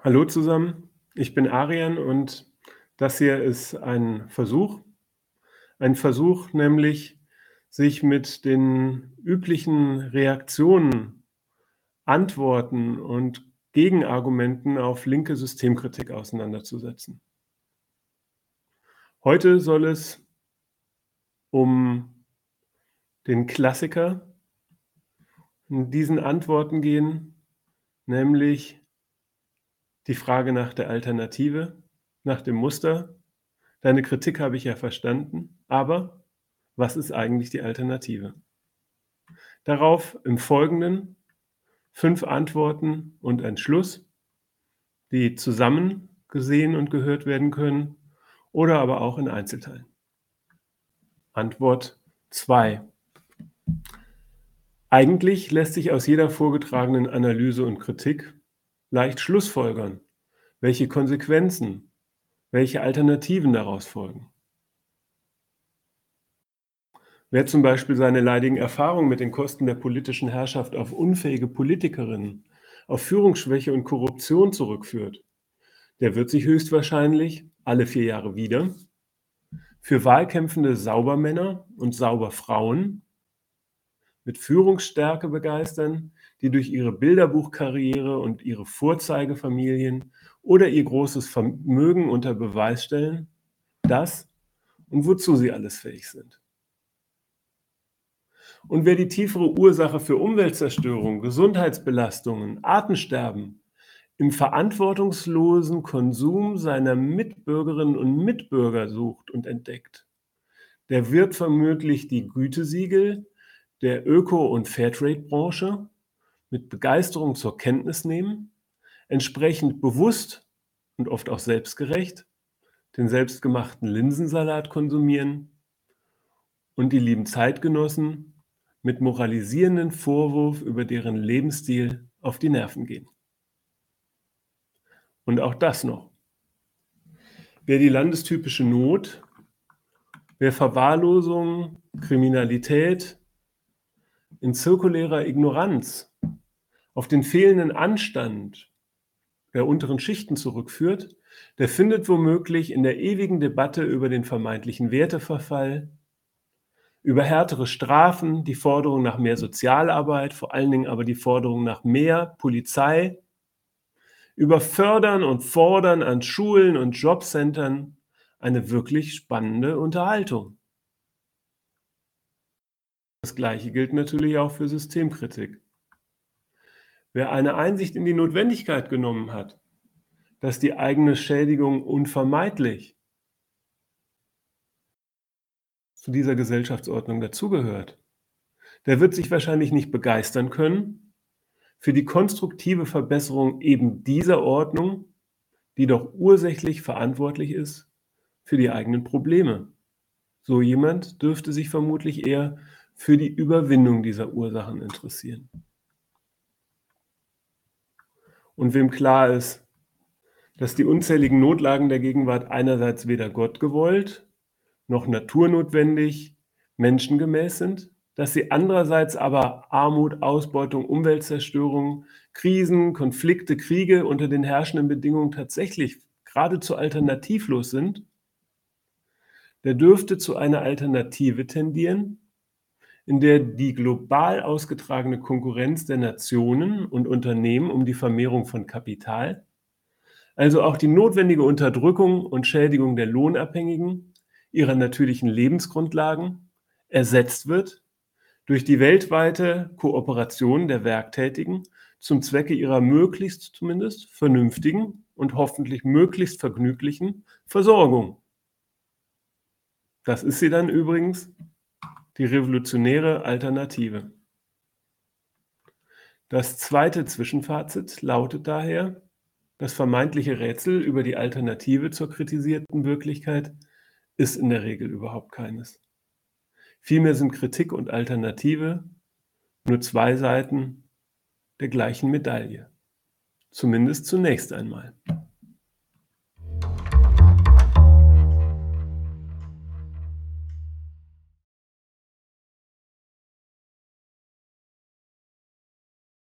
Hallo zusammen, ich bin Arian und das hier ist ein Versuch. Ein Versuch, nämlich sich mit den üblichen Reaktionen, Antworten und Gegenargumenten auf linke Systemkritik auseinanderzusetzen. Heute soll es um den Klassiker in diesen Antworten gehen, nämlich die Frage nach der Alternative, nach dem Muster. Deine Kritik habe ich ja verstanden, aber was ist eigentlich die Alternative? Darauf im Folgenden fünf Antworten und ein Schluss, die zusammen gesehen und gehört werden können oder aber auch in Einzelteilen. Antwort 2. Eigentlich lässt sich aus jeder vorgetragenen Analyse und Kritik leicht schlussfolgern, welche Konsequenzen, welche Alternativen daraus folgen. Wer zum Beispiel seine leidigen Erfahrungen mit den Kosten der politischen Herrschaft auf unfähige Politikerinnen, auf Führungsschwäche und Korruption zurückführt, der wird sich höchstwahrscheinlich alle vier Jahre wieder für wahlkämpfende Saubermänner und Sauberfrauen mit Führungsstärke begeistern, die durch ihre Bilderbuchkarriere und ihre Vorzeigefamilien oder ihr großes Vermögen unter Beweis stellen, dass und wozu sie alles fähig sind. Und wer die tiefere Ursache für Umweltzerstörung, Gesundheitsbelastungen, Artensterben im verantwortungslosen Konsum seiner Mitbürgerinnen und Mitbürger sucht und entdeckt, der wird vermutlich die Gütesiegel der Öko- und Fairtrade-Branche mit Begeisterung zur Kenntnis nehmen, entsprechend bewusst und oft auch selbstgerecht den selbstgemachten Linsensalat konsumieren und die lieben Zeitgenossen mit moralisierenden Vorwurf über deren Lebensstil auf die Nerven gehen. Und auch das noch. Wer die landestypische Not, wer Verwahrlosung, Kriminalität in zirkulärer Ignoranz auf den fehlenden Anstand der unteren Schichten zurückführt, der findet womöglich in der ewigen Debatte über den vermeintlichen Werteverfall, über härtere Strafen, die Forderung nach mehr Sozialarbeit, vor allen Dingen aber die Forderung nach mehr Polizei, über Fördern und Fordern an Schulen und Jobcentern eine wirklich spannende Unterhaltung. Gleiche gilt natürlich auch für Systemkritik. Wer eine Einsicht in die Notwendigkeit genommen hat, dass die eigene Schädigung unvermeidlich zu dieser Gesellschaftsordnung dazugehört, der wird sich wahrscheinlich nicht begeistern können für die konstruktive Verbesserung eben dieser Ordnung, die doch ursächlich verantwortlich ist für die eigenen Probleme. So jemand dürfte sich vermutlich eher für die Überwindung dieser Ursachen interessieren. Und wem klar ist, dass die unzähligen Notlagen der Gegenwart einerseits weder Gott gewollt noch naturnotwendig menschengemäß sind, dass sie andererseits aber Armut, Ausbeutung, Umweltzerstörung, Krisen, Konflikte, Kriege unter den herrschenden Bedingungen tatsächlich geradezu alternativlos sind, der dürfte zu einer Alternative tendieren, in der die global ausgetragene Konkurrenz der Nationen und Unternehmen um die Vermehrung von Kapital, also auch die notwendige Unterdrückung und Schädigung der Lohnabhängigen, ihrer natürlichen Lebensgrundlagen, ersetzt wird durch die weltweite Kooperation der Werktätigen zum Zwecke ihrer möglichst zumindest vernünftigen und hoffentlich möglichst vergnüglichen Versorgung. Das ist sie dann übrigens die revolutionäre Alternative. Das zweite Zwischenfazit lautet daher, das vermeintliche Rätsel über die Alternative zur kritisierten Wirklichkeit ist in der Regel überhaupt keines. Vielmehr sind Kritik und Alternative nur zwei Seiten der gleichen Medaille. Zumindest zunächst einmal.